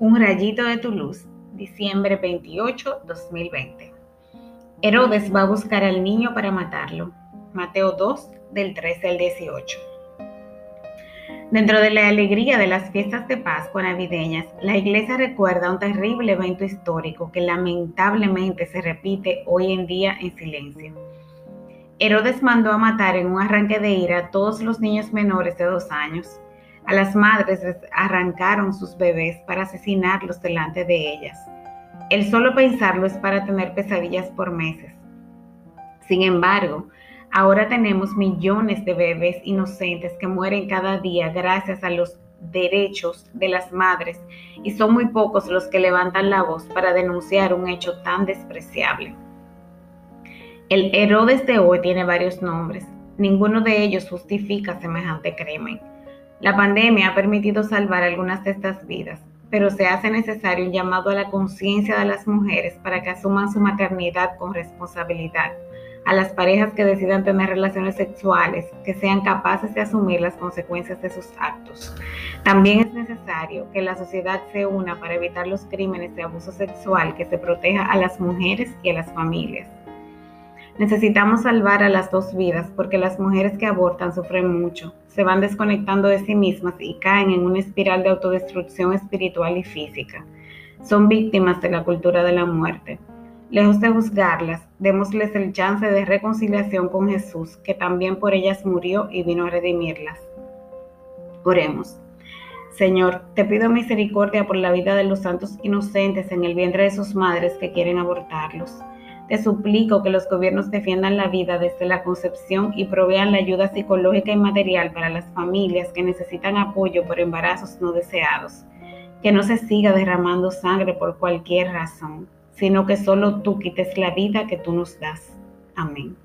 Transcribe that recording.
Un rayito de tu luz, diciembre 28, 2020. Herodes va a buscar al niño para matarlo. Mateo 2, del 13 al 18. Dentro de la alegría de las fiestas de Pascua navideñas, la iglesia recuerda un terrible evento histórico que lamentablemente se repite hoy en día en silencio. Herodes mandó a matar en un arranque de ira a todos los niños menores de dos años a las madres les arrancaron sus bebés para asesinarlos delante de ellas. El solo pensarlo es para tener pesadillas por meses. Sin embargo, ahora tenemos millones de bebés inocentes que mueren cada día gracias a los derechos de las madres y son muy pocos los que levantan la voz para denunciar un hecho tan despreciable. El Herodes de hoy tiene varios nombres. Ninguno de ellos justifica semejante crimen. La pandemia ha permitido salvar algunas de estas vidas, pero se hace necesario un llamado a la conciencia de las mujeres para que asuman su maternidad con responsabilidad, a las parejas que decidan tener relaciones sexuales, que sean capaces de asumir las consecuencias de sus actos. También es necesario que la sociedad se una para evitar los crímenes de abuso sexual, que se proteja a las mujeres y a las familias. Necesitamos salvar a las dos vidas porque las mujeres que abortan sufren mucho, se van desconectando de sí mismas y caen en una espiral de autodestrucción espiritual y física. Son víctimas de la cultura de la muerte. Lejos de juzgarlas, démosles el chance de reconciliación con Jesús, que también por ellas murió y vino a redimirlas. Oremos. Señor, te pido misericordia por la vida de los santos inocentes en el vientre de sus madres que quieren abortarlos. Te suplico que los gobiernos defiendan la vida desde la concepción y provean la ayuda psicológica y material para las familias que necesitan apoyo por embarazos no deseados. Que no se siga derramando sangre por cualquier razón, sino que solo tú quites la vida que tú nos das. Amén.